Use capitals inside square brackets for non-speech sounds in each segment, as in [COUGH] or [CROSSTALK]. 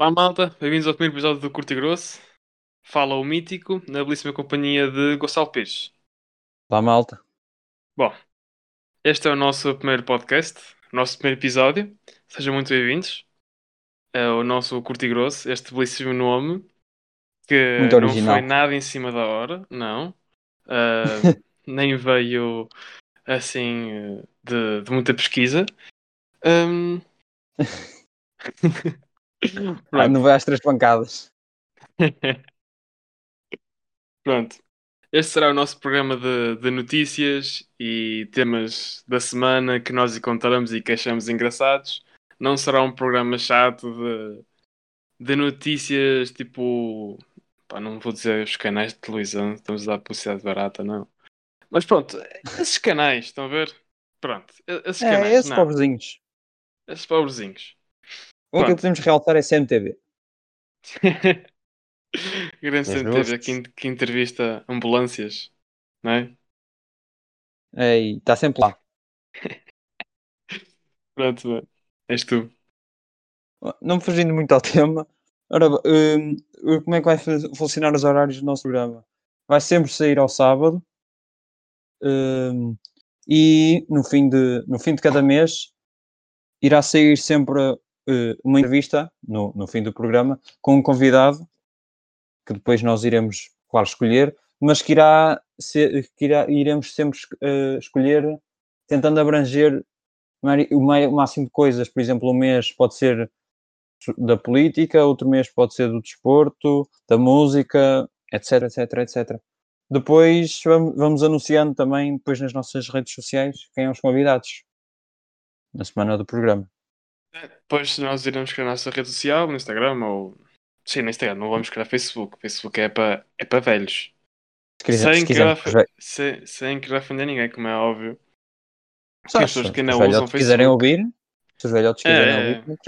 Olá malta, bem-vindos ao primeiro episódio do Curto e Grosso. Fala o Mítico, na belíssima companhia de Gonçalo Pires. Olá, malta. Bom, este é o nosso primeiro podcast, o nosso primeiro episódio. Sejam muito bem-vindos. É o nosso Curto e Grosso, este belíssimo nome, que Muito não original. foi nada em cima da hora, não. [LAUGHS] Ah, nem veio assim de, de muita pesquisa. Ahm, [LAUGHS] Ah, não vai às três pancadas. [LAUGHS] Pronto. Este será o nosso programa de, de notícias e temas da semana que nós encontramos e que achamos engraçados. Não será um programa chato de, de notícias tipo. Pá, não vou dizer os canais de televisão, estamos a dar publicidade barata, não. Mas pronto, esses canais, estão a ver? Pronto, esses É, canais, esses não. pobrezinhos. Esses pobrezinhos. O que podemos realçar é CMTV. [LAUGHS] Grande É justo. que, que entrevista ambulâncias, não é? É, está sempre lá. [LAUGHS] Pronto, mano. és tu. Não fugindo muito ao tema. Ora, hum, como é que vai fu- funcionar os horários do nosso programa? Vai sempre sair ao sábado. hum, e no fim, de, no fim de cada mês irá sair sempre uma entrevista no, no fim do programa com um convidado que depois nós iremos, claro, escolher, mas que irá, ser, que irá iremos sempre eh, escolher tentando abranger o máximo de coisas. Por exemplo, um mês pode ser da política, outro mês pode ser do desporto, da música, etc, etc, etc. Depois vamos, anunciando também depois nas nossas redes sociais quem são os convidados na semana do programa. Depois nós iremos criar a nossa rede social, no Instagram ou. Sim, no Instagram, não vamos criar Facebook. Facebook é para é para velhos. Se, quiser, sem, se querer, sem, sem querer ofender ninguém, como é óbvio. se as pessoas que ainda usam velhotes quiserem Facebook. ouvir, se os velhotes quiserem É, ouvir,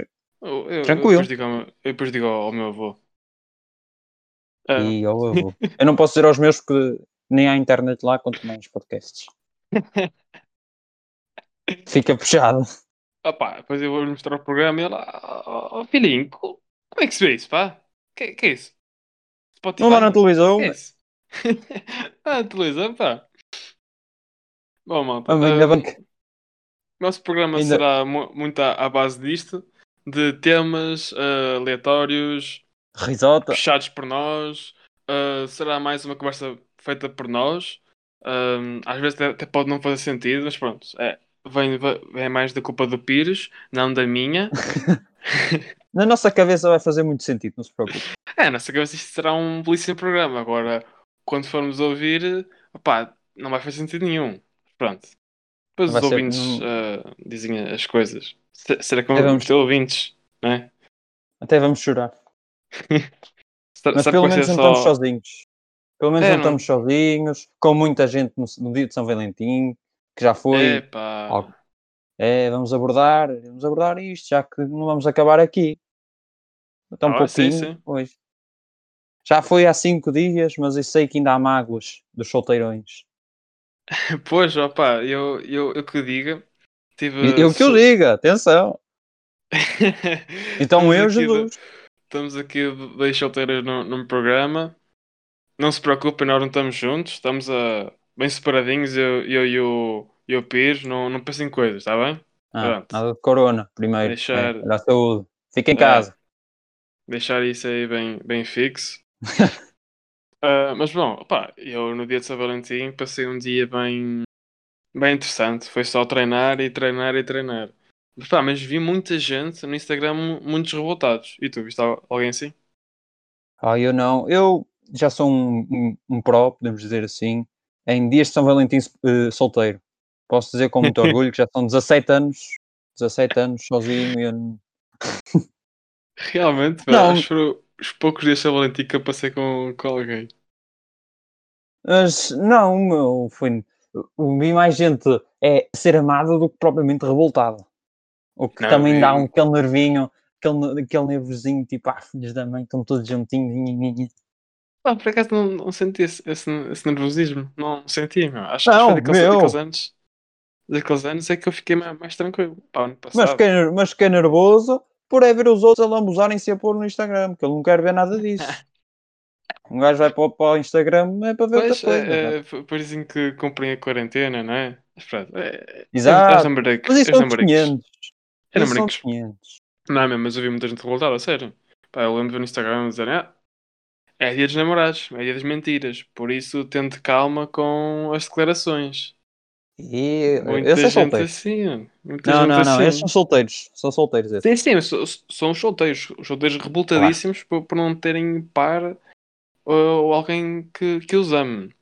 Eu, eu, Tranquilo. Eu depois digo ao depois digo ao meu avô. Ah, E ao avô. Eu não posso dizer aos meus porque nem há internet lá, quanto mais podcasts. [LAUGHS] Fica puxado. Opá, depois eu vou mostrar o programa e ele, ó oh, filhinho, co- como é que se vê isso, pá? Que, que é isso? Spotify? Não dá na televisão. Que é isso? [LAUGHS] ah, televisão, pá. Bom, malta. Ah, ainda ah, bem que- Nosso programa Ainda- será mu- muito à, à base disto, de temas ah, aleatórios, Risota. puxados por nós. ah, será mais uma conversa feita por nós. Ahm, às vezes até, até pode não fazer sentido, mas pronto. É, vem, vem mais da culpa do Pires, não da minha. [LAUGHS] Na nossa cabeça vai fazer muito sentido, não se preocupe. É, nessa cabeça isto será um belíssimo programa. Agora, quando formos ouvir, opá, não vai fazer sentido nenhum. Pronto. Depois Vai os ouvintes não- ah, dizem as coisas. Se- Será que É, vamos- ter ouvintes? Não é? Até vamos chorar. [LAUGHS] Será- Mas pelo menos não só- estamos sozinhos. Pelo menos É, não, não- estamos sozinhos, com muita gente no, no dia de São Valentim, que já foi. Epá. Ó, É, vamos abordar, vamos abordar isto, já que não vamos acabar aqui. Um Ah, sim, pouquinho sim. hoje. Já foi há cinco dias, mas eu sei que ainda há mágoas dos solteirões. [LAUGHS] Pois, opá, eu, eu, eu que o diga. Tive, eu que eu so- diga, atenção. [LAUGHS] Então eu, Jesus. Estamos aqui dois solteiros num, num programa. Não se preocupem, nós não estamos juntos. Estamos a, bem separadinhos, eu, eu e o, e o Pires. Não, não pensem em coisas, está bem? Ah, nada de corona, primeiro. Deixar- É, olha a saúde. Fica em É. casa. Deixar isso aí bem, bem fixo. [LAUGHS] Ah, mas bom, opá, eu no dia de São Valentim passei um dia bem, bem interessante. Foi só treinar e treinar e treinar. Mas, pá, mas vi muita gente no Instagram, mu- muitos revoltados. E tu, viste al- alguém assim? Ah, eu não. Eu já sou um, um, um pró, podemos dizer assim, em dias de São Valentim eh, solteiro. Posso dizer com muito [LAUGHS] orgulho que já são 17 anos, 17 anos sozinho e eu Realmente, Não. acho que foram os poucos dias de São Valentim que eu passei com, com alguém. Mas não, meu, foi. eu Vi mais gente é ser amada do que propriamente revoltada. O que Não, também dá eu- um aquele nervinho, aquele, aquele nervosinho, tipo, ah, filhos da mãe, estão todos juntinhos. Nhe. Pá, por acaso não, não senti esse, esse, esse nervosismo. Não senti, meu. Acho que Não, foi daqueles, meu. daqueles anos. Daqueles anos é que eu fiquei mais, mais tranquilo. Pá, ano Mas passado. fiquei, ner- mas fiquei nervoso por é ver os outros a lambuzarem-se a pôr no Instagram, que ele não quer ver nada disso. [LAUGHS] Um gajo vai para, o- para o Instagram é para ver Pois, outra coisa. não é? é, é, por isso que cumprem a quarentena, não é? Mas pronto, é, Exato. Mas isso são dos namoricos. 500. É Isso são namoricos. dos 500. Não, mas eu vi muita gente revoltada, a sério. Pá, eu lembro de ver no Instagram dizer, ah, é dia dos namorados, é dia das mentiras, por isso tente calma com as declarações. E Muita gente solteiro. assim, Não, não, não. assim. Esses são solteiros. São solteiros esses. Sim, sim, são os solteiros, os solteiros revoltadíssimos por, por não terem par ou, alguém que, que os ame.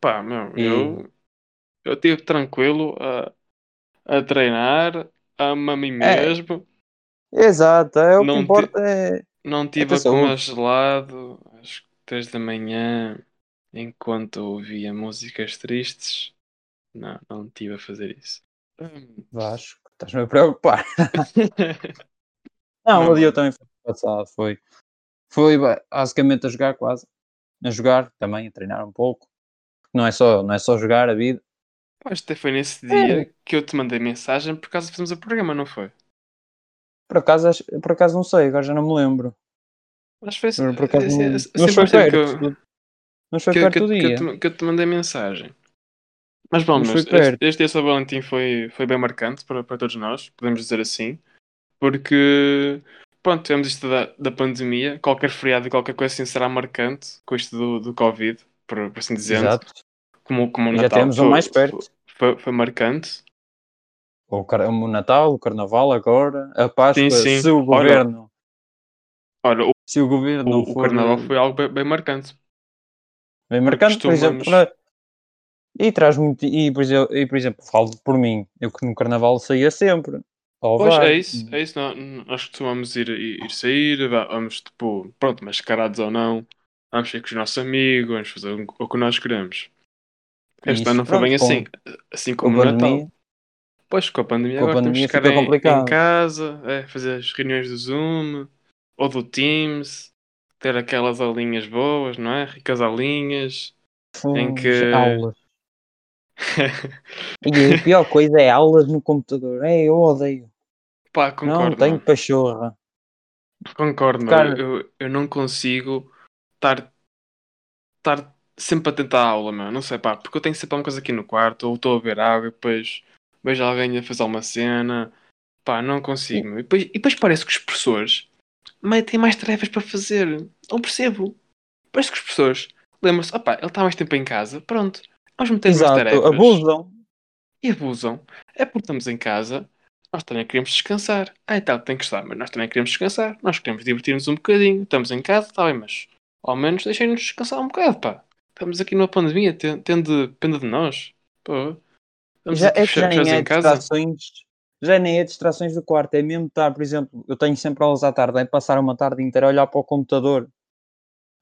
Pá, meu, E- eu eu estive tranquilo a, a treinar, amo a mim É. mesmo, Exato. É o que Não te- importa. É... não tive ter a comer saúde. gelado às três da manhã enquanto ouvia músicas tristes. Não, não estive a fazer isso. Vasco, estás-me a preocupar. [LAUGHS] Não, Não, o dia mano. também foi passado. Foi, foi ba- basicamente a jogar quase. A jogar também, a treinar um pouco. Não é só, não é só jogar a vida. Que até foi nesse É. dia que eu te mandei mensagem por causa de fazermos o programa, não foi? Por acaso, por acaso não sei, agora já não me lembro. Que foi Por acaso não, não foi pareceu que eu- perto. Não foi que, perto que, do que, dia. eu te, que eu te mandei mensagem. Mas bom, Mas mas foi este, perto. este dia São Valentim foi, foi bem marcante para, para todos nós, podemos dizer assim, porque pronto, tivemos isto da, da pandemia, qualquer feriado e qualquer coisa assim será marcante com isto do, do Covid, por, por assim dizendo, Exato. como, como o já Natal temos um foi, mais perto. Foi, foi marcante. O, o Natal, o Carnaval agora, a Páscoa, sim. se o Olha, governo, Ora, o, se o governo não o, o for Carnaval eh, foi algo bem, bem marcante. bem marcante, por exemplo, para- e traz muito, e por, exemplo, e por exemplo, falo por mim, eu que no Carnaval saía sempre. Ao Pois VAR. é isso, é isso. Nós, nós costumamos ir, ir, ir sair, va- vamos tipo, pronto, mascarados ou não, vamos sair com os nossos amigos, vamos fazer o o que nós queremos. Este Isso, ano não foi bem assim, assim Com como o Natal. Pois com a pandemia Com a agora pandemia ficar em, em complicado. casa, é, fazer as reuniões do Zoom ou do Teams, ter aquelas aulinhas boas, não é? Ricas aulinhas. Em Fomos que- aulas. [LAUGHS] E a pior coisa é aulas no computador. É, eu odeio. Pá, não concordo. tenho meu. pachorra. Concordo. Cara- Eu, eu não consigo estar, estar sempre atento à aula, meu. Não sei, pá, porque eu tenho sempre uma coisa aqui no quarto, ou estou a ver água e depois vejo alguém a fazer uma cena. Pá, não consigo. E depois, e depois parece que os professores têm mais tarefas para fazer. Não percebo. Parece que os professores lembram-se, opá, ele está mais tempo em casa, pronto, vamos meter mais Exato, tarefas. abusam. E abusam. É porque estamos em casa, nós também queremos descansar. Ah, e tal, tem que estar, mas nós também queremos descansar. Nós queremos divertir-nos um bocadinho. Estamos em casa, está bem, mas ao menos deixem-nos descansar um bocado, pá. Estamos aqui numa pandemia, tende, depende de nós. Pô. Já, é que já nem é distrações. Já nem é distrações do quarto. É mesmo estar, por exemplo, eu tenho sempre aulas à tarde. É passar uma tarde inteira a olhar para o computador.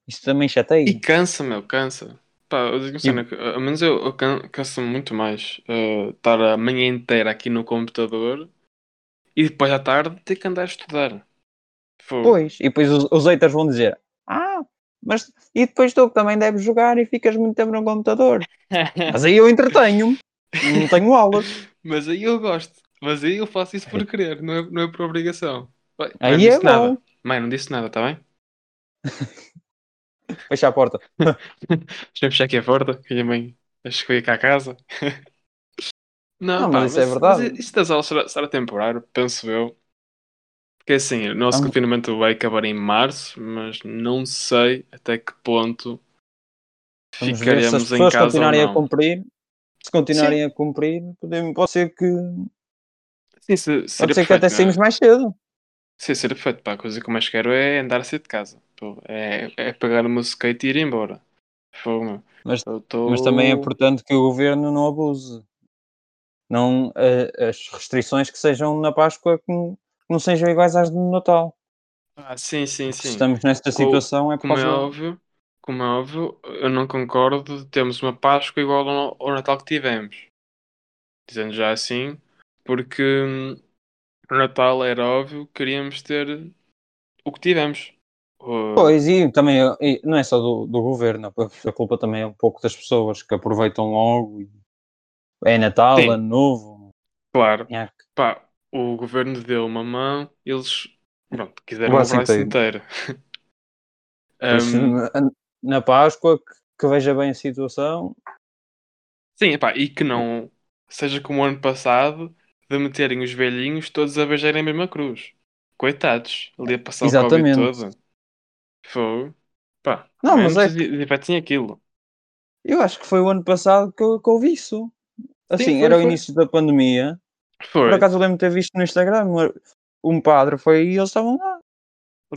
Isso também chateia. E cansa, meu, cansa. Pá, eu digo assim, né, que, a menos eu, eu can- canso-me muito mais eh, estar a manhã inteira aqui no computador e depois à tarde ter que andar a estudar. Pois, e depois os, os haters vão dizer: Ah, mas e depois tu que também deves jogar e ficas muito tempo no computador. [LAUGHS] Mas aí eu entretenho-me, não tenho aulas. [LAUGHS] Mas aí eu gosto. Mas aí eu faço isso por querer, não é, não é por obrigação. Bem, Aí é disse nada. bom. Mãe, não disse nada, tá bem? [LAUGHS] Fecha a porta. [LAUGHS] Deixa-me fechar aqui a porta, que a minha mãe acho que veio cá a casa. Não, Não, pá, mas isso é verdade. Mas isso das aulas será, será temporário, penso eu. Porque assim, o nosso Ah. confinamento vai acabar em março, mas não sei até que ponto ver se as ficaremos em casa ou continuarem a cumprir. Se continuarem a cumprir, podemos, pode ser que, Sim, se, pode ser que perfeito, até não é? saímos mais cedo. Sim, seria perfeito. Pá, a coisa que eu mais quero é andar a sair de casa. Pô, é, é pegar o meu skate e ir embora. Fogo. Mas- tô... Mas também é importante que o governo não abuse. Não, as restrições que sejam na Páscoa que não, que não sejam iguais às do Natal. Ah, sim, sim, Se sim. estamos nesta situação é por Como é óbvio, como é óbvio, eu não concordo de termos uma Páscoa igual ao, ao Natal que tivemos. Dizendo já assim, porque hum, no Natal era óbvio que queríamos ter o que tivemos. O- Pois, e também e não é só do, do governo, a culpa também é um pouco das pessoas que aproveitam logo. e É Natal, Sim. Ano Novo. Claro. Pá, o governo deu uma mão, eles Pronto, quiser O braço inteiro. Mas, [LAUGHS] Um, na- Páscoa, que, que veja bem a situação. sim, epá, e que não seja como o ano passado de meterem os velhinhos todos a beijarem a mesma cruz. Coitados, ali a passar o Covid Exatamente. todo. Foi. Pá, Não, mas é que- aquilo. Eu acho que foi o ano passado que eu, que isso. Assim, foi, era o foi. início da pandemia. Foi. Por acaso eu lembro de ter visto no Instagram um- um padre foi e eles estavam lá.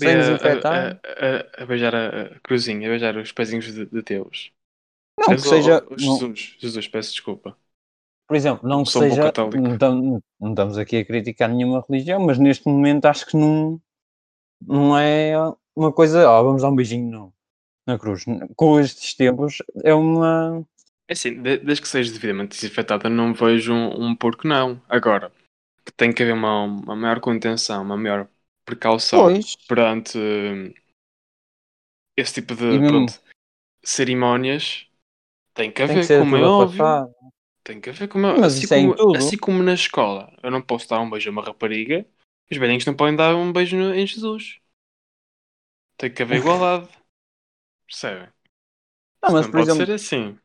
Sem a, desinfetar. a, a, a beijar a, cruzinha, a beijar os pezinhos de, de Deus. Não que Mas, oh, seja. oh, não- Jesus, Jesus, peço desculpa. por exemplo, não que Sou seja. Não, não estamos aqui a criticar nenhuma religião, mas neste momento acho que não, não é uma coisa. ó, vamos dar um beijinho no, na cruz. Com estes tempos é uma. É assim, de- desde que seja devidamente desinfetada, não vejo um, um porco não. Agora, que tem que haver uma, uma maior contenção, uma maior precaução Pois. perante hum, esse tipo de pronto, cerimónias. Tem que Tem haver, que ser como é óbvio. Tem que haver como é Mas assim, isso é em como, tudo. assim como na escola. Eu não posso dar um beijo a uma rapariga. Os velhinhos não podem dar um beijo em Jesus. Tem que haver igualdade. Percebem? Não, mas não por pode exemplo, ser assim.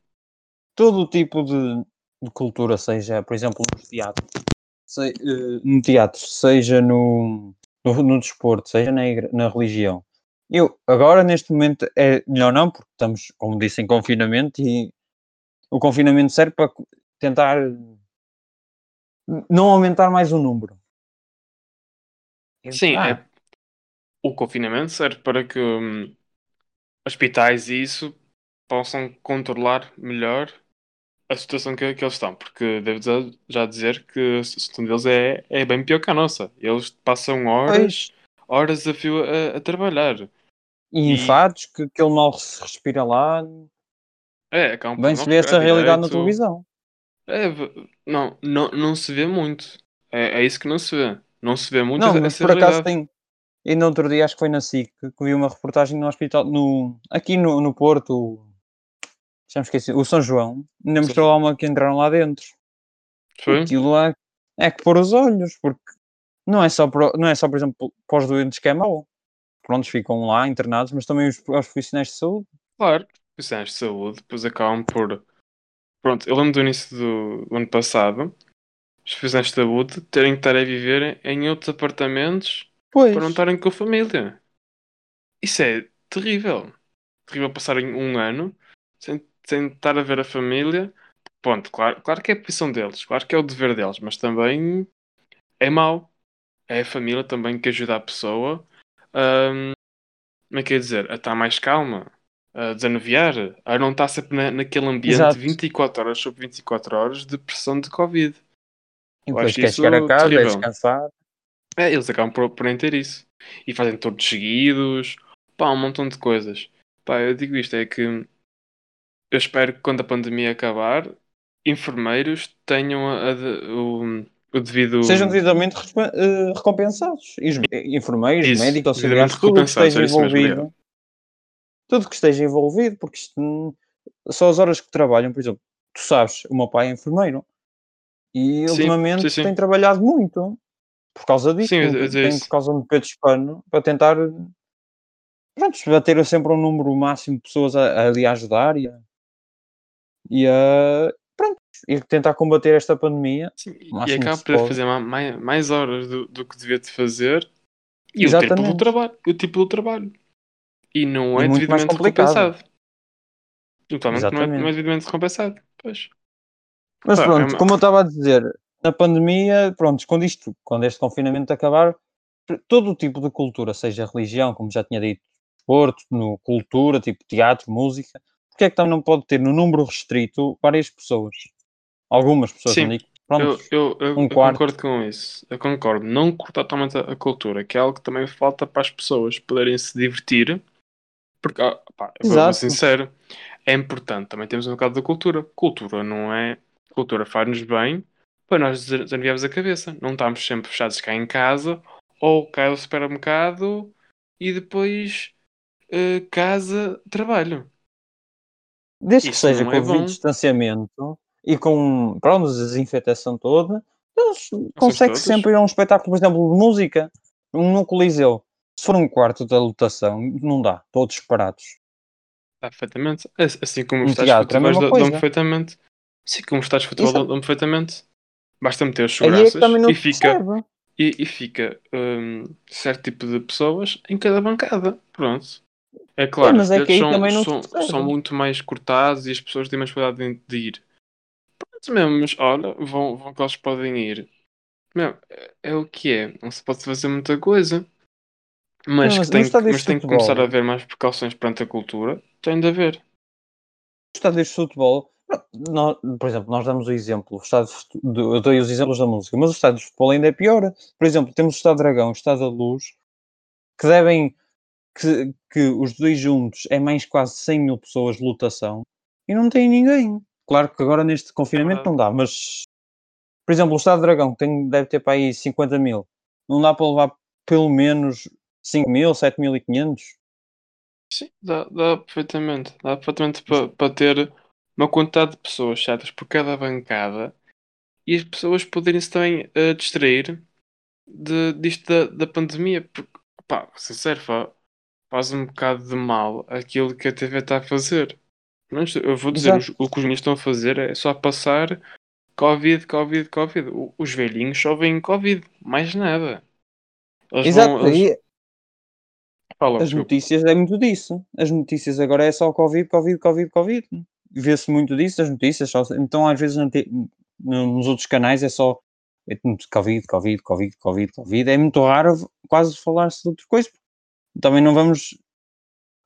todo o tipo de, de cultura, seja, por exemplo, no teatro, se- eh, no teatro, seja no, no, no desporto, seja na, na religião. Eu, agora, neste momento, é melhor não, porque estamos, como disse, em confinamento e o confinamento serve para tentar não aumentar mais o número. Sim, Ah, é, o confinamento serve para que hum, hospitais e isso possam controlar melhor a situação que, que eles estão, porque devo já- dizer que a situação deles é, é bem pior que a nossa. Eles passam horas, pois, horas a fio a, a trabalhar. e enfados, que, que ele mal se respira lá, É, acabam por bem não se vê essa realidade na direito. televisão. É, não, não, não se vê muito. É, é isso que não se vê. Não se vê muito Não, mas por acaso tem. Ainda outro dia, acho que foi na SIC, que vi uma reportagem no hospital, no, aqui no, no Porto, já me esqueci, o São João, ainda mostrou lá uma que entraram lá dentro. Foi? Aquilo lá é que pôr os olhos, porque não é só, por, não é só por exemplo, para os doentes que é mau. Prontos, ficam lá internados, mas também os, os profissionais de saúde. Claro, profissionais de saúde, depois acabam por. Pronto, eu lembro do início do, do ano passado, os profissionais de saúde terem que estar a viver em outros apartamentos Pois, para não estarem com a família. Isso é terrível. Terrível passarem um ano sem, sem estar a ver a família. Pronto, claro, claro que é a posição deles, claro que é o dever deles, mas também é mau. É a família também que ajuda a pessoa hum, como é que é dizer? A estar mais calma, a desanuviar, a não estar sempre na, naquele ambiente Exato. 24 horas sobre 24 horas de pressão de Covid. e depois acho quer chegar a casa, é terrível. descansar. É, eles acabam por, por nem ter isso. E fazem todos seguidos, pá, um montão de coisas. Pá, eu digo isto, é que eu espero que quando a pandemia acabar, enfermeiros tenham a- a de- o, o devido. Sejam devidamente eh, recompensados. E os enfermeiros, Isso, médicos, auxiliares, tudo que esteja mesmo, envolvido. tudo que esteja envolvido, porque isto só as horas que trabalham, por exemplo, tu sabes, o meu pai é enfermeiro e Sim, ultimamente sim, sim. tem trabalhado muito por causa disso, Sim, eu dizer tem por causa do Pedro Hispano para tentar pronto, bater sempre um número máximo de pessoas a, a ajudar e a, e a pronto, e tentar combater esta pandemia. Sim, e- e acaba por fazer ma- mais, mais horas do, do que devia de fazer e o tempo do Exatamente. trabalho. E o tipo do trabalho. E não E é muito mais devidamente recompensado. Totalmente não é, não é Exatamente. devidamente recompensado. Pois. Mas Pá, é pronto, uma- como eu estava a dizer, na pandemia, pronto, quando isto, quando este confinamento acabar, todo o tipo de cultura, seja religião, como já tinha dito, desporto, no cultura, tipo teatro, música, porque é que também não pode ter no número restrito várias pessoas? Algumas pessoas, Sim, digo, Eu, pronto, eu, eu, um eu concordo com isso. Eu concordo. Não cortar totalmente a, cultura, que é algo que também falta para as pessoas poderem se divertir. Porque, pá, eu vou sincero, é importante. Também temos um bocado da cultura. Cultura não é. Cultura faz-nos bem para nós desanuviarmos a cabeça. Não estamos sempre fechados cá em casa ou cá ao supermercado e depois eh, casa, trabalho. Desde que Isso seja não com é bom. distanciamento e com, pronto, desinfetação toda, eles Essas consegue todas. sempre ir a um espetáculo, por exemplo, de música. Um no Coliseu, se for um quarto da lotação, não dá, todos parados. Dá perfeitamente. Assim- Assim como os é mesma dão coisa. perfeitamente. Assim como os de futebol dão perfeitamente. Basta meter os é que seguranças não e fica, e, e fica hum, certo tipo de pessoas em cada bancada. Pronto. É claro, mas é que bilhetes aí são, não são, são muito mais cortados e as pessoas têm mais cuidado de, de ir. Pronto mesmo, mas olha, vão, vão que eles podem ir. Meu, é, é o que é. Não se pode fazer muita coisa. Mas, mas que tem, mas tem que começar a haver mais precauções perante a cultura. Tem de haver. estádios de futebol, nós- por exemplo, nós damos o exemplo, o estádio de eu dei os exemplos da música, mas o estádio de futebol ainda é pior. Por exemplo, temos o Estado Dragão, o Estado da Luz, que devem, que, que os dois juntos é mais quase 100 mil pessoas de lotação e não tem ninguém. Claro que agora neste confinamento verdade. não dá, mas, por exemplo, o Estado Dragão que tem, deve ter para aí 50 mil, não dá para levar pelo menos 5 mil, 7.500? Sim, dá, dá perfeitamente. Dá perfeitamente para pa ter uma quantidade de pessoas certas por cada bancada e as pessoas poderem-se também eh, distrair de, disto da, da pandemia. Porque, pá, sincero, faz um bocado de mal aquilo que a TV está a fazer. Mas eu vou dizer, os- o que os meninos estão a fazer é só passar Covid, Covid, Covid. O- Os velhinhos só veem Covid, mais nada. Eles Exato, vão. Eles... Fala, as desculpa. notícias é muito disso. As notícias agora é só Covid, Covid, Covid, Covid. Vê-se muito disso, as notícias. Só, então, às vezes, nos outros canais é só é Covid, Covid, Covid, Covid, Covid. É muito raro quase falar-se de outra coisa. Também não vamos,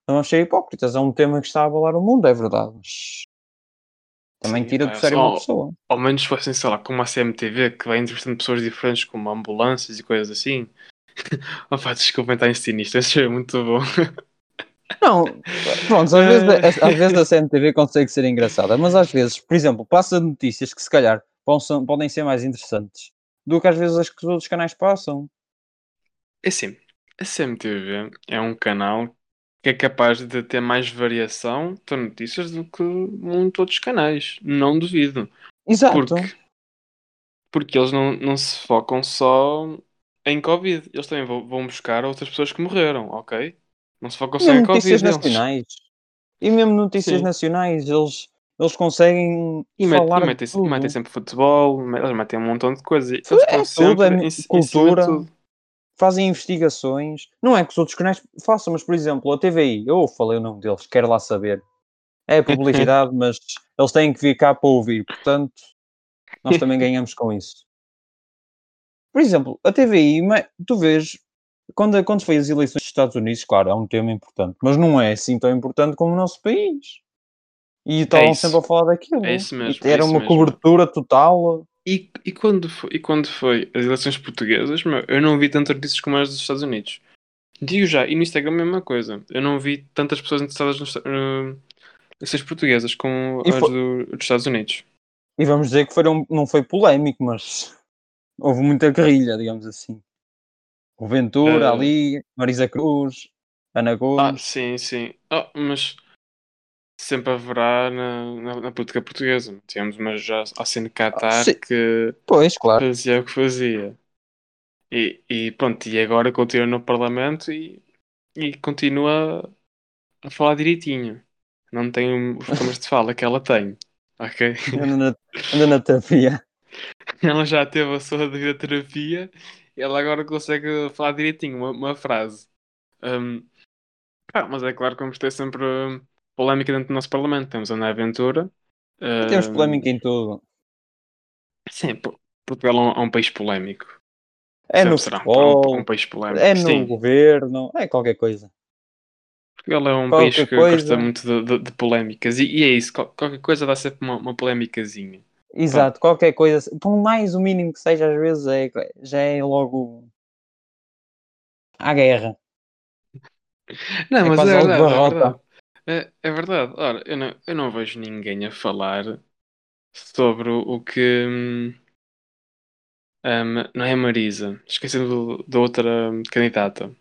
não vamos ser hipócritas. É um tema que está a abalar o mundo, é verdade. Mas também Sim, tira do sério só- uma pessoa. ao menos fossem, sei lá, como a CMTV, que vai entrevistando pessoas diferentes, como ambulâncias e coisas assim. [LAUGHS] Opa, desculpem estar insistir nisto, isso é muito bom. Não, pronto, às vezes, [LAUGHS] às vezes a CMTV consegue ser engraçada, mas às vezes, por exemplo, passa notícias que se calhar podem ser mais interessantes do que às vezes as que os outros canais passam. É assim, a CMTV é um canal que é capaz de ter mais variação de notícias do que muitos outros canais. Não duvido. Exato. Porque, porque eles não, não se focam só em Covid. Eles também vão, buscar outras pessoas que morreram, ok? Não se focam só em mesmo notícias Covid. Eles, nacionais. E mesmo notícias Sim. nacionais, eles, eles conseguem E, falar metem, metem sempre futebol, eles metem um montão de coisas. Eles É tudo, sempre é em, mi- em cima cultura. de tudo. Fazem investigações. Não é que os outros canais façam, mas por exemplo, a TVI, eu falei o nome deles, quero lá saber. É publicidade, [LAUGHS] mas eles têm que vir cá para ouvir, portanto, nós [LAUGHS] também ganhamos com isso. Por exemplo, a TVI, tu vês, quando, quando foi as eleições dos Estados Unidos, claro, é um tema importante, mas não é assim tão importante como o nosso país. E estavam É sempre a falar daquilo. É isso mesmo, E é era isso uma mesmo. cobertura total. E, e, quando foi, e quando foi as eleições portuguesas, meu, eu não vi tantas notícias como as dos Estados Unidos. Digo já, e no Instagram a mesma coisa. Eu não vi tantas pessoas interessadas nas uh, eleições portuguesas como E as foi- do- dos Estados Unidos. E vamos dizer que foram, não foi polémico, mas houve muita guerrilha, digamos assim. O Ventura Eh, ali, Marisa Cruz, Ana Ah, Gomes. sim, sim. Ah, mas sempre haverá na, na, na política portuguesa. Tivemos uma já a Qatar sim. que Pois, claro. fazia o que fazia. E, e pronto, e agora continua no Parlamento e, e continua a falar direitinho. Não tem os problemas de fala que ela tem. Ok? Anda na, anda na terapia. [LAUGHS] Ela já teve a sua devida terapia e ela agora consegue falar direitinho uma, uma frase. Hum, pá, mas é claro que vamos ter sempre polémica dentro do nosso Parlamento. Temos a Ana Aventura. E temos hum, polémica em tudo. Sim, Por- Portugal é um, é um país polémico. É no Sempre será um, futebol, um, um país polémico. é no Sim, governo, é qualquer coisa. Portugal é um qualquer país que coisa. gosta muito de, de- de polémicas. E, e é isso, qual- qualquer coisa dá sempre uma, uma polémicazinha. Exato, qualquer coisa, por mais o mínimo que seja, às vezes é, já é logo à guerra. Não, É mas é é verdade. É, é verdade. Ora, eu não, eu não vejo ninguém a falar sobre o, o que. hum, hum, não é a Marisa. Esqueci do- da outra hum, candidata.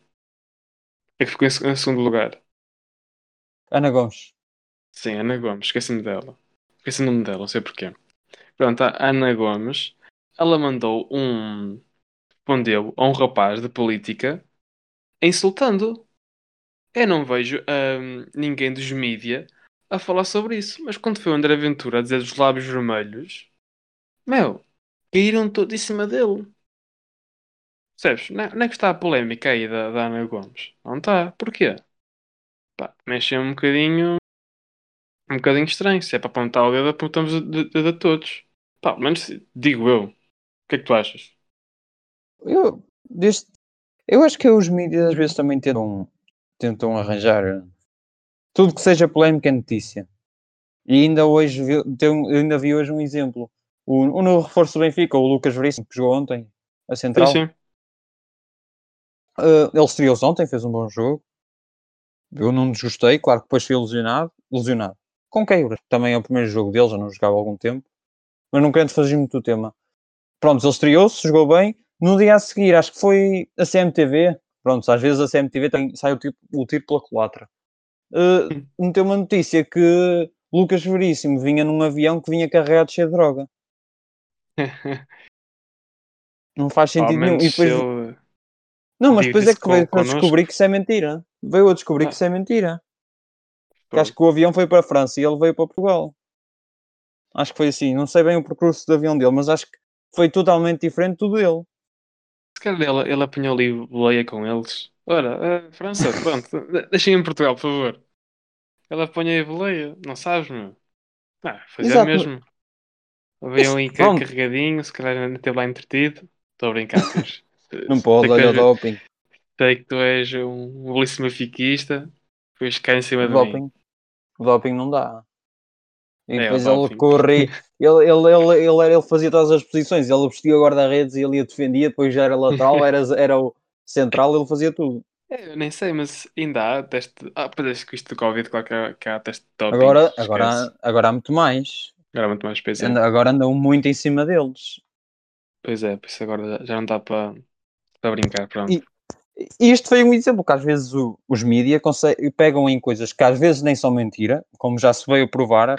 É que ficou em, se- em segundo lugar. Ana Gomes. Sim, Ana Gomes. Esqueci-me dela. Esqueci o nome dela, não sei porquê. Pronto, a Ana Gomes. Ela mandou um. respondeu a um rapaz de política insultando. Eu não vejo hum, ninguém dos mídia a falar sobre isso. Mas quando foi o André Ventura a dizer dos lábios vermelhos, meu, caíram todos em cima dele. Percebes? Não é, é que está a polémica aí da, da Ana Gomes. Não está. Porquê? Pá, mexe um bocadinho. Um bocadinho estranho. Se é para apontar o dedo, apontamos o dedo a todos. Pá, menos digo eu. O que é que tu achas? Eu, eu acho que os mídias às vezes também tentam, tentam arranjar tudo que seja polémica é notícia. E ainda hoje vi, ainda vi hoje um exemplo. O, o novo reforço do Benfica, o Lucas Veríssimo, que jogou ontem, a central. Sim, sim. Uh, ele estreou-se ontem, fez um bom jogo. Eu não desgostei, claro que depois fui ilusionado. ilusionado. Com Queiroz, também é o primeiro jogo dele, já não jogava há algum tempo. Mas não querendo fazer muito o tema. Pronto, ele estreou-se, jogou bem. No dia a seguir, acho que foi a CMTV. Pronto, às vezes a CMTV tem, sai o tiro, o tiro pela culatra. Uh, meteu uma notícia que Lucas Veríssimo vinha num avião que vinha carregado cheio de droga. [LAUGHS] não faz sentido nenhum. E depois... eu... Não, mas depois é que veio a descobrir que isso é mentira. Veio a descobrir Ah. que isso é mentira. Acho que o avião foi para a França e ele veio para Portugal. Acho que foi assim. Não sei bem o percurso do avião dele, mas acho que foi totalmente diferente do dele. Se calhar ele, ele apanhou ali boleia com eles. Ora, a França, [LAUGHS] pronto, de- deixem em Portugal, por favor. Ele apanha a boleia, não sabes, meu? Ah, fazia Exato, mesmo. Veio ali ca- pronto. carregadinho, se calhar ainda esteve lá entretido. Estou a brincar, Pires. [LAUGHS] Não pode, olha o doping. sei que tu és um belíssimo fiquista. Depois cai em cima O de mim. doping. O doping não dá. E É, o depois ele doping. corre, [LAUGHS] ele, ele, ele, ele, ele fazia todas as posições, ele vestia o guarda-redes e ele ia defendia, depois já era lateral, era, era o central, ele fazia tudo. É, eu nem sei, mas ainda há teste. Ah, pois é, que isto do Covid, claro que há, que há teste de doping. Agora, agora, agora há muito mais. Agora há muito mais peso. é. Anda- Agora andam muito em cima deles. Pois é, por isso agora já- não dá para para brincar, pronto. E- E isto foi um exemplo que às vezes o- os mídias pegam em coisas que às vezes nem são mentira, como já se veio provar.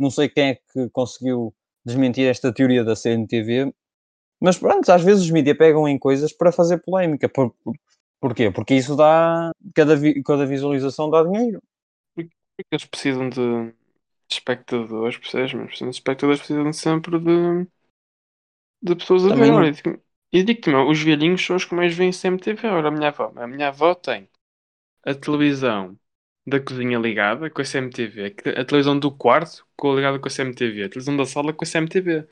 Não sei quem é que conseguiu desmentir esta teoria da CNTV, mas pronto, às vezes os mídias pegam em coisas para fazer polémica. Por, por- porquê? Porque isso dá. Cada, vi- cada visualização dá dinheiro. Porque eles precisam de espectadores, percebes? Mas precisam de espectadores precisam sempre de, de pessoas a ver. Eu digo-te, meu, os velhinhos são os que mais veem CMTV. Ora, a minha avó, a minha avó tem a televisão da cozinha ligada com a CMTV, que- a televisão do quarto ligada com a CMTV, a televisão da sala com a CMTV.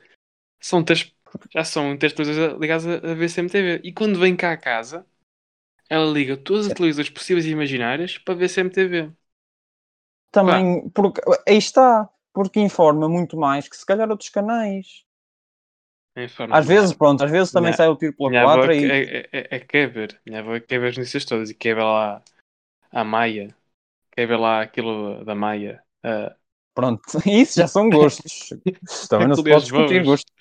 São três, já são três televisões ligadas a, a ver CMTV. E quando vem cá a casa, ela liga todas as Certo. televisões possíveis e imaginárias para ver CMTV. Também, porque, aí está, porque informa muito mais que se calhar outros canais. Em forma Às vezes, pronto, às vezes também Minha- sai o tiro pela Minha avó culatra é, e. é, é, é ver. Minha avó quer ver as notícias todas e quer ver lá a Maia. Quer ver lá aquilo da Maia. ah, Pronto, [LAUGHS] isso já são gostos. [LAUGHS] Também não se pode discutir gostos.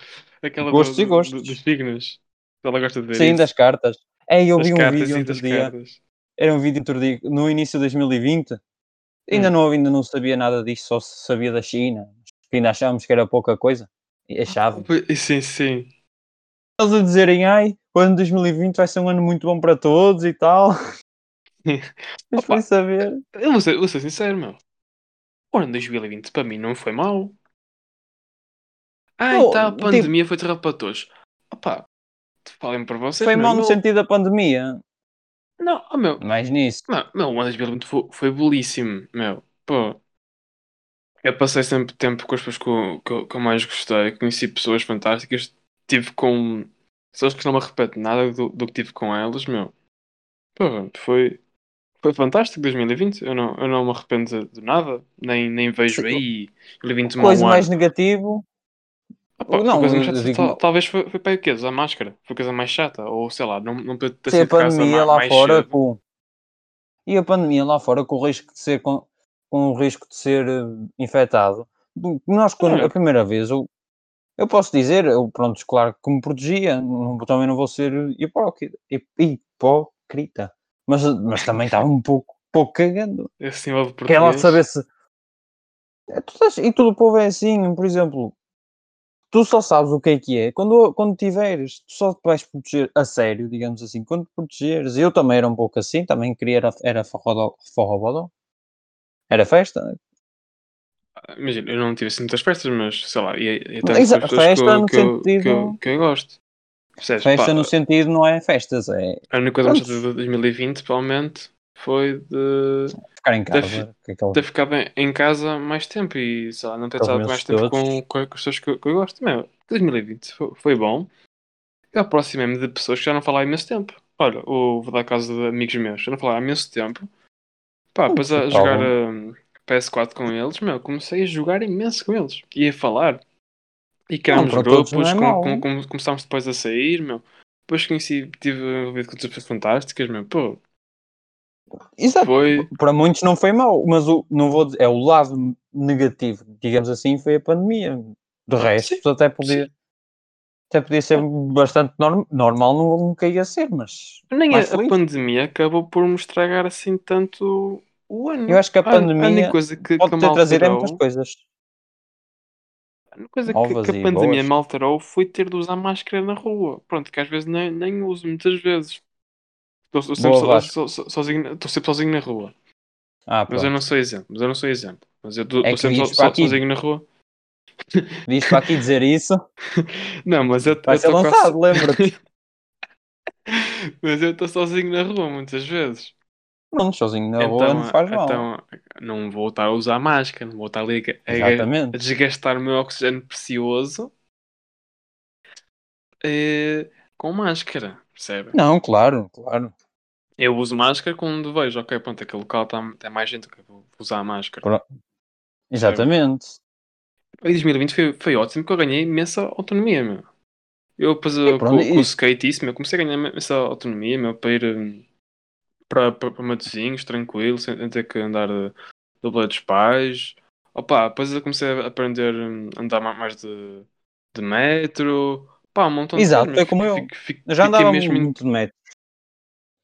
Aquela Gostos do- e gostos. do- dos signos. Ela gosta de ver Sim, isso. das cartas. É, eu Das vi um vídeo outro dia. cartas. Era um vídeo outro dia, no início de 2020. Ainda Hum. não ainda não sabia nada disso, só se sabia da China. Ainda achávamos que era pouca coisa. E. Pois- Sim, sim. Eles a dizerem, ai, o ano de 2020 vai ser um ano muito bom para todos e tal. [LAUGHS] Mas Opa. fui saber. Eu vou ser, vou ser sincero, meu. O ano 2020 para mim não foi mau. Ai, Não, tá, a tipo- pandemia foi terrível para todos. Opa, falem por vocês. Foi mal no sentido da pandemia. Não, oh, meu, Mais nisso. Não, meu, o ano 2020 foi, foi belíssimo, meu. Pô, eu passei sempre tempo com as pessoas que eu, que eu- que eu mais gostei. Conheci pessoas fantásticas. Tive com pessoas que não me arrependo nada do, do que tive com elas, meu. Pô, foi, foi fantástico 2020. Eu não, eu não me arrependo de, nada. Nem, nem vejo Sim. aí 2020 um Coisa mau mais ano. negativo. Opa, não, coisa mais digo- tal- talvez foi, foi para o quê? Usar máscara. Foi a coisa mais chata. Ou sei lá, não, não ter Se a pandemia lá mais fora com. E a pandemia lá fora com o risco de ser com, com o risco de ser eh, infectado. Nós quando, É. a primeira vez eu, eu posso dizer, eu pronto, claro que me protegia, não- também não vou ser hipócrita, hip- hipócrita. Mas, mas também estava um pouco, pouco cagando. Quer lá português. saber se. É, tu estás- E todo o povo é assim, por exemplo, tu só sabes o que é que é quando, quando tiveres, tu só te vais proteger a sério, digamos assim, quando te protegeres. Eu também era um pouco assim, também queria, era, era forró Era festa. Imagina, eu não tive assim muitas festas, mas sei lá, e, e Mas a festa que, no que, sentido- que, eu, que eu gosto. Percebes? Festa Pá, no sentido não é festas, é A única coisa de 2020, provavelmente, foi de ficar em casa. que é aquela- ter ficado em- em casa mais tempo e sei lá, não ter estado mais tempo com, com, com as pessoas que, eu- que eu gosto. Meu, 2020 foi, foi bom. Eu aproximei-me de pessoas que já não falava há imenso tempo. Olha, o, vou dar caso de amigos meus, já não falava há imenso tempo. Pá, depois a jogar hum, PS4 com eles, meu, comecei a jogar imenso com eles. E a falar. E criámos todos grupos, não é com, com- com- começámos depois a sair, meu. Depois conheci, tive envolvido com outras pessoas fantásticas, meu. Pô, Exato. foi. Para muitos não foi mau, mas o, não vou dizer, é o lado negativo, digamos assim, foi a pandemia. De resto, Sim, até podia, até podia ser bastante norm- normal, não, nunca ia ser, mas Nem a, a pandemia acabou por me estragar assim tanto o ano. Eu acho que a A- a única pandemia coisa que, pode que ter trazido é muitas coisas. A coisa que, novas que a e pandemia boas. me alterou foi ter de usar máscara na rua. Pronto, que às vezes nem, nem uso muitas vezes. Estou, sempre, so- so- so- sozinho, estou sempre sozinho na rua. Ah, Mas eu não sou exemplo. Mas eu não sou exemplo. Mas eu estou É que sempre so- aqui. sozinho na rua. Diz para aqui dizer isso, [LAUGHS] Não, mas eu vai eu ser estou quase- lançado, lembra-te. [LAUGHS] Mas eu estou sozinho na rua muitas vezes. Não, sozinho na rua não faz mal. então não vou estar a usar máscara, não vou estar ali a, a- a desgastar o meu oxigênio precioso eh, com máscara, percebe? Não, claro, claro. Eu uso máscara quando vejo, ok, pronto, aquele local está tem mais gente que eu vou usar a máscara. Exatamente. E 2020 foi, foi ótimo porque eu ganhei imensa autonomia, meu. Eu depois pronto, com, com o skate, isso, meu, comecei a ganhar imensa autonomia, meu, para ir hum, para, para, para Matosinhos, tranquilo, sem, sem ter que andar do lado dos pais. Opa, depois eu comecei a aprender hum, a andar ma- mais de, de metro. Pá, um montão Exato, de foi coisas. como eu. Fico- fico- Eu já andava mesmo muito de metro.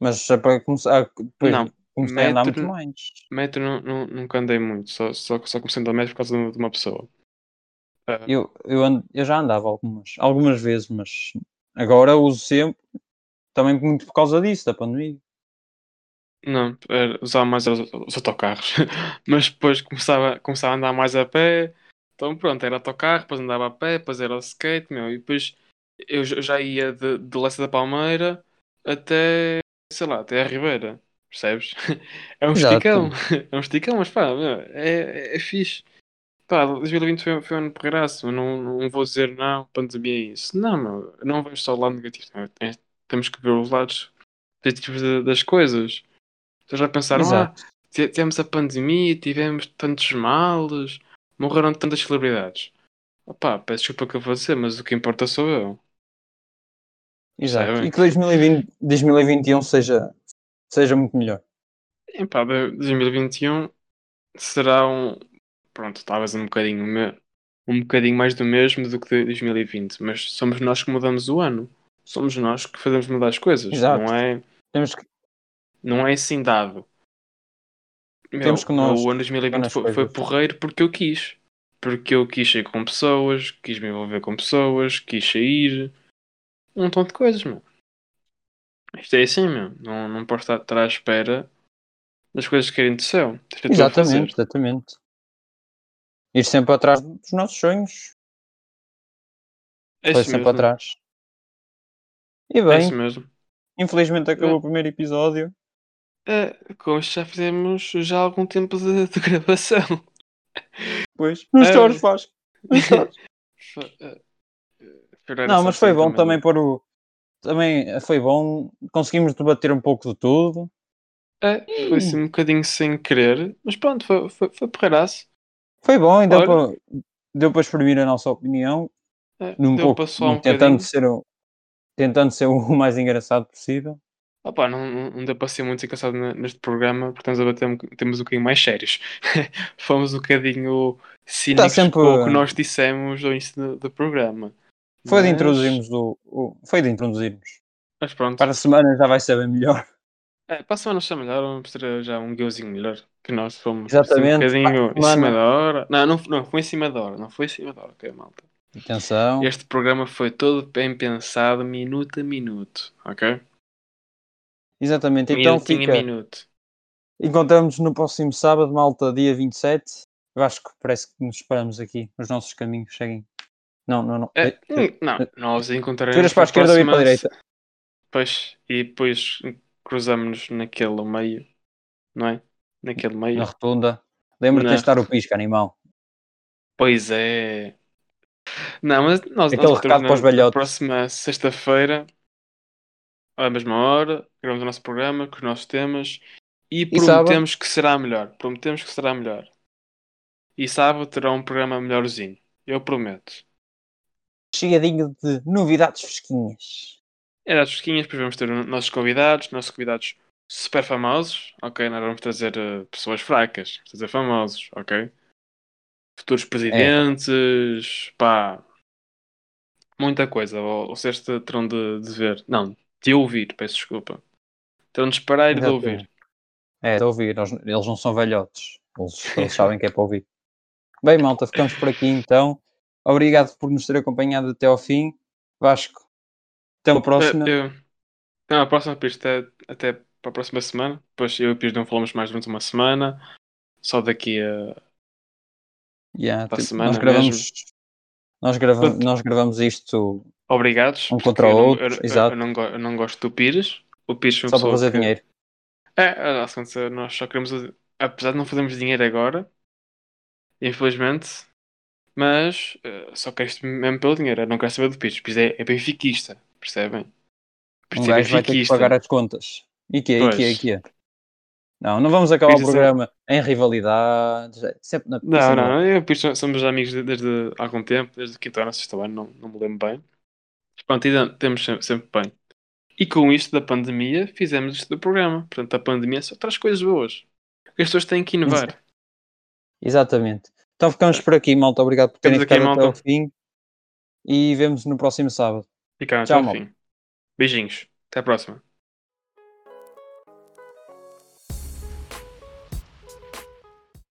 Mas já para começar, depois Não, comecei a andar metro- muito mais. Metro não, não- nunca andei muito, só, só, só comecei a andar metro por causa de, uma pessoa. Ah, Eu, eu, ando- eu já andava algumas, algumas vezes, mas agora uso sempre, também muito por causa disso, da pandemia. Não, era, usava mais os, os autocarros. [LAUGHS] Mas depois começava, começava a andar mais a pé. Então pronto, era autocarro, depois andava a pé, depois era o skate, meu. E depois eu já já ia de, de Lessa da Palmeira até, sei lá, até a Ribeira. Percebes? [LAUGHS] É um Exato. esticão. [LAUGHS] É um esticão, mas pá, meu, é, é, é fixe. Pá, 2020 foi, foi um ano porreiraço. Eu Não, não vou dizer não, pandemia é isso. Não, meu, eu não vejo só o lado negativo. É- é- temos que ver os lados positivos da- das coisas. Vocês já pensaram, ah, Exato. tivemos a pandemia, tivemos tantos males, morreram tantas celebridades. Opá, peço desculpa que eu vou dizer, mas o que importa sou eu. Exato. Percebem? E que 2020, 2021 seja, seja muito melhor. E pá, de- 2021 será um. Pronto, talvez um bocadinho, um bocadinho mais do mesmo do que 2020, mas somos nós que mudamos o ano. Somos nós que fazemos mudar as coisas. Exato. Não é, Temos que, não é assim dado. Meu, Temos que nós o ano 2020 nas foi, foi porreiro porque eu quis. Porque eu quis sair com pessoas, quis me envolver com pessoas, quis sair. Um montão de coisas, meu. Isto é assim, meu. Não, não posso estar, à espera das coisas que querem do céu. Que exatamente, exatamente. Ir sempre atrás dos nossos sonhos. É Foi sempre mesmo. atrás. E É bem, mesmo. infelizmente acabou É. o primeiro episódio. É, com isto já fizemos já algum tempo de, de gravação. Pois, [LAUGHS] não É. chores, faz. Não mas foi bom também para o. Também foi bom. Conseguimos debater um pouco de tudo. É, foi assim um bocadinho sem querer, mas pronto, foi, foi, foi porreiraço. Foi bom e deu Olha. para, deu para exprimir a nossa opinião. É, Num deu pouco, um tentando, bocadinho. ser o, tentando ser o [LAUGHS] mais engraçado possível. Opa, não, não, não deu para ser muito engraçado ne- neste programa, porque estamos a bater um, temos um bocadinho mais sérios. [LAUGHS] Fomos um bocadinho cínicos sempre- com o que nós dissemos ao início do, do programa. Foi de Mas- introduzirmos o, o- Foi de introduzirmos. Mas pronto, Para a semana já vai ser bem melhor. é, para a semana está melhor, vamos ter já um guiozinho melhor. Que nós fomos Exatamente, assim, um bocadinho para a em cima da hora. Não, não, não foi em cima da hora, não foi em cima da hora, ok, malta. Atenção. Este programa foi todo bem pensado, minuto a minuto, ok? Exatamente. Então fica. minuto. Encontramos no próximo sábado, malta, dia 27. Vasco, parece que nos paramos aqui. Os nossos caminhos seguem. Não, não, não. É, não, nós encontraremos. Viras para a esquerda ou para a direita? Pois, e depois cruzamos-nos naquele meio, não é? Naquele meio. Na rotunda. Lembra-te de testar o pisca, animal. Pois é. Não, mas nós, Aquele nós recado para os velhotes. próxima sexta-feira, à mesma hora, gravamos o nosso programa com os nossos temas e prometemos que será melhor. Prometemos que será melhor. E sábado terá um programa melhorzinho. Eu prometo. Chegadinho de novidades fresquinhas. Era as fresquinhas, depois vamos ter os nossos convidados, nossos convidados super famosos, ok? Nós vamos trazer eh, pessoas fracas, vamos trazer famosos, ok? Futuros presidentes, pá, muita coisa. Sexta terão de, de ver, não, de ouvir, peço desculpa. De esperar e de ouvir. É, de ouvir. Eles não são velhotes. Eles, eles sabem que é para ouvir. Bem, malta, ficamos por aqui então. Obrigado por nos ter acompanhado até ao fim. Vasco, até uma próxima. Eh, eu- não, a próxima pista é até para a próxima semana. Depois eu e o Pires não falamos mais durante uma semana. Só daqui a. Yeah, para a tipo, semana nós gravamos, mesmo. nós, gravamos, nós gravamos isto Obrigados. Um contra o eu outro, eu- eu- exato. Eu, não, eu não gosto do Pires. O Pires só para fazer que- dinheiro. É, nossa conta, nós só queremos. Apesar de não fazermos dinheiro agora, infelizmente, mas eh, só quero isto mesmo pelo dinheiro. Eu não quero saber do Pires. Pires é, é benfiquista, percebem? Pires Um é vai ter que pagar as contas. E que é, e que é, e que é? Não, não vamos acabar o é- programa em rivalidades. é Sempre na Não, não, eu e o Pires somos amigos de- desde há algum tempo, desde o quinto ano, sexto ano, não, não me lembro bem. Pronto, ainda temos sempre, sempre bem. E com isto da pandemia, fizemos isto do programa. Portanto, a pandemia só traz coisas boas. Porque as pessoas têm que inovar. Exatamente. Então ficamos por aqui, malta. Obrigado por terem ficado até ao malta. fim. E vemos no próximo sábado. Ficaram até Tchau, ao malta. fim. Beijinhos. Até a próxima.